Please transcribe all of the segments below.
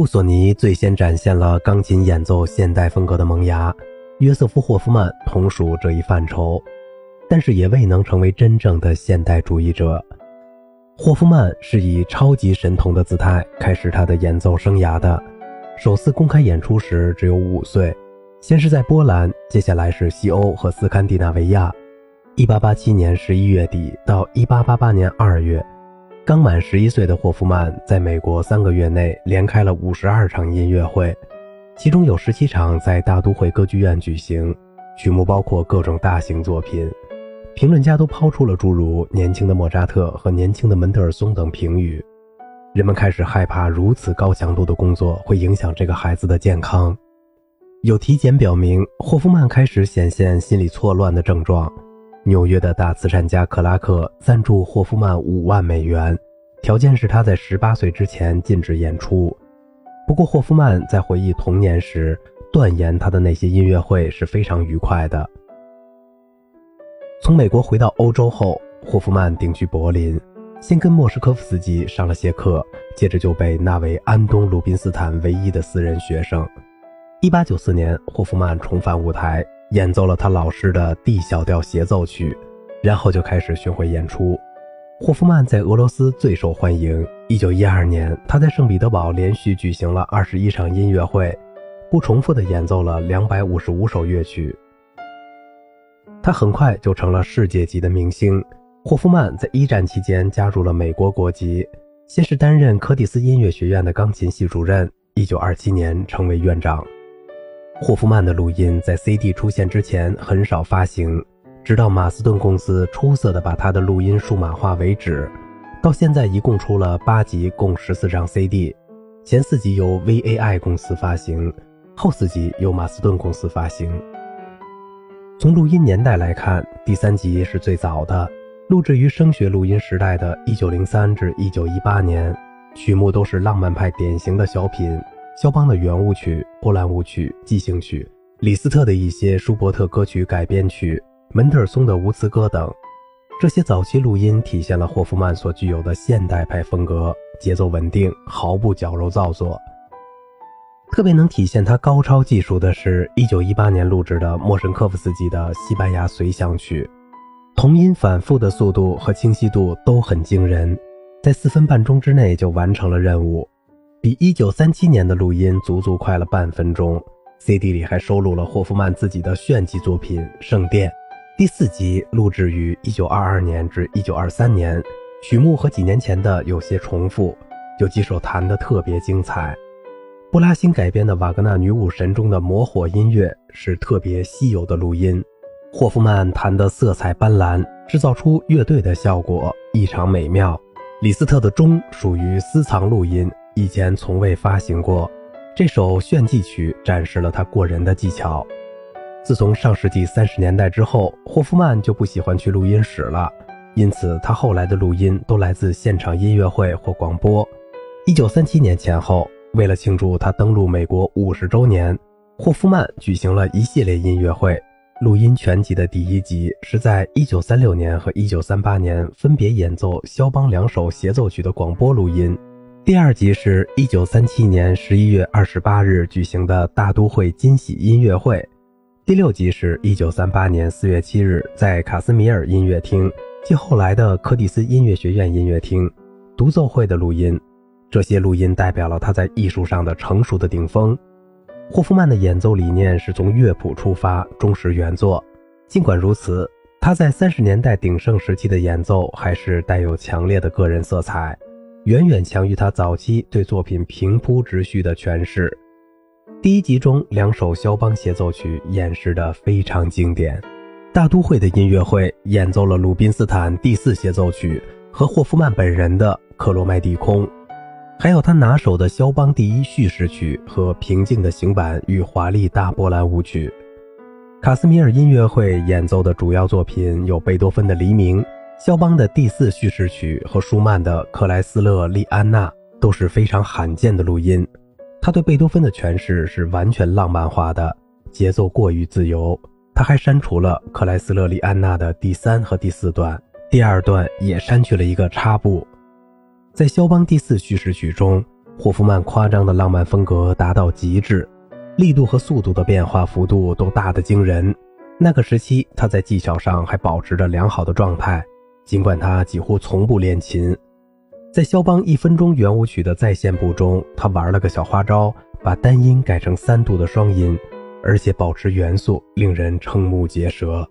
布索尼最先展现了钢琴演奏现代风格的萌芽，约瑟夫·霍夫曼同属这一范畴，但是也未能成为真正的现代主义者。霍夫曼是以超级神童的姿态开始他的演奏生涯的，首次公开演出时只有五岁，先是在波兰，接下来是西欧和斯堪的纳维亚。一八八七年十一月底到一八八八年二月，刚满十一岁的霍夫曼在美国三个月内连开了五十二场音乐会，其中有十七场在大都会歌剧院举行，曲目包括各种大型作品。评论家都抛出了诸如“年轻的莫扎特”和“年轻的门德尔松”等评语。人们开始害怕如此高强度的工作会影响这个孩子的健康。有体检表明，霍夫曼开始显现心理错乱的症状。纽约的大慈善家克拉克赞助霍夫曼五万美元，条件是他在十八岁之前禁止演出。不过，霍夫曼在回忆童年时断言，他的那些音乐会是非常愉快的。从美国回到欧洲后，霍夫曼定居柏林，先跟莫什科夫斯基上了些课，接着就被纳为安东·鲁宾斯坦唯一的私人学生。1894年，霍夫曼重返舞台，演奏了他老师的 D 小调协奏曲，然后就开始巡回演出。霍夫曼在俄罗斯最受欢迎。1912年，他在圣彼得堡连续举行了21场音乐会，不重复地演奏了255首乐曲。他很快就成了世界级的明星。霍夫曼在一战期间加入了美国国籍，先是担任柯蒂斯音乐学院的钢琴系主任，1927年成为院长。霍夫曼的录音在 CD 出现之前很少发行，直到马斯顿公司出色的把他的录音数码化为止。到现在一共出了八集，共十四张 CD，前四集由 VAI 公司发行，后四集由马斯顿公司发行。从录音年代来看，第三集是最早的，录制于声学录音时代的1903至1918年，曲目都是浪漫派典型的小品，肖邦的圆舞曲、波兰舞曲、即兴曲，李斯特的一些舒伯特歌曲改编曲，门德尔松的无词歌等。这些早期录音体现了霍夫曼所具有的现代派风格，节奏稳定，毫不矫揉造作。特别能体现他高超技术的是1918年录制的莫什科夫斯基的西班牙随想曲，同音反复的速度和清晰度都很惊人，在四分半钟之内就完成了任务，比1937年的录音足足快了半分钟。CD 里还收录了霍夫曼自己的炫技作品《圣殿》，第四集录制于1922年至1923年，曲目和几年前的有些重复，有几首弹得特别精彩。布拉辛改编的瓦格纳女武神中的魔火音乐是特别稀有的录音，霍夫曼弹得色彩斑斓，制造出乐队的效果，异常美妙。李斯特的钟属于私藏录音，以前从未发行过。这首炫技曲展示了他过人的技巧。自从上世纪三十年代之后，霍夫曼就不喜欢去录音室了，因此他后来的录音都来自现场音乐会或广播。一九三七年前后。为了庆祝他登陆美国五十周年，霍夫曼举行了一系列音乐会。录音全集的第一集是在1936年和1938年分别演奏肖邦两首协奏曲的广播录音，第二集是一九三七年11月28日举行的大都会惊喜音乐会，第六集是一九三八年4月7日在卡斯米尔音乐厅及后来的柯蒂斯音乐学院音乐厅独奏会的录音。这些录音代表了他在艺术上的成熟的顶峰。霍夫曼的演奏理念是从乐谱出发，忠实原作。尽管如此，他在三十年代鼎盛时期的演奏还是带有强烈的个人色彩，远远强于他早期对作品平铺直叙的诠释。第一集中两首肖邦协奏曲演示的非常经典。大都会的音乐会演奏了鲁宾斯坦第四协奏曲和霍夫曼本人的《克罗麦蒂空》。还有他拿手的肖邦第一叙事曲和平静的行板与华丽大波兰舞曲。卡斯米尔音乐会演奏的主要作品有贝多芬的《黎明》、肖邦的第四叙事曲和舒曼的《克莱斯勒利安娜》，都是非常罕见的录音。他对贝多芬的诠释是完全浪漫化的，节奏过于自由。他还删除了克莱斯勒利安娜的第三和第四段，第二段也删去了一个插步。在肖邦第四叙事曲中，霍夫曼夸张的浪漫风格达到极致，力度和速度的变化幅度都大得惊人。那个时期，他在技巧上还保持着良好的状态，尽管他几乎从不练琴。在肖邦一分钟圆舞曲的再现部中，他玩了个小花招，把单音改成三度的双音，而且保持元素，令人瞠目结舌。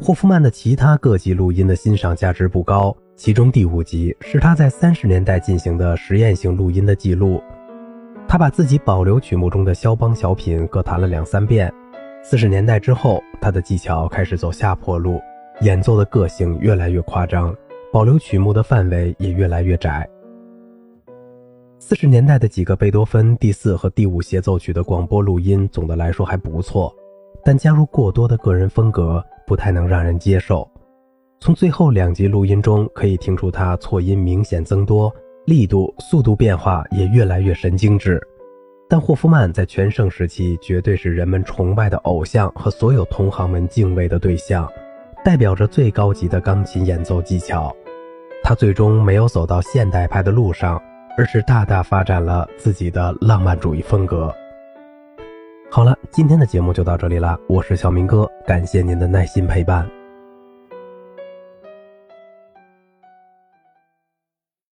霍夫曼的其他各级录音的欣赏价值不高。其中第五集是他在三十年代进行的实验性录音的记录。他把自己保留曲目中的肖邦小品各弹了两三遍。四十年代之后，他的技巧开始走下坡路，演奏的个性越来越夸张，保留曲目的范围也越来越窄。四十年代的几个贝多芬第四和第五协奏曲的广播录音总的来说还不错，但加入过多的个人风格不太能让人接受。从最后两集录音中可以听出，他错音明显增多，力度、速度变化也越来越神经质。但霍夫曼在全盛时期绝对是人们崇拜的偶像和所有同行们敬畏的对象，代表着最高级的钢琴演奏技巧。他最终没有走到现代派的路上，而是大大发展了自己的浪漫主义风格。好了，今天的节目就到这里了，我是小明哥，感谢您的耐心陪伴。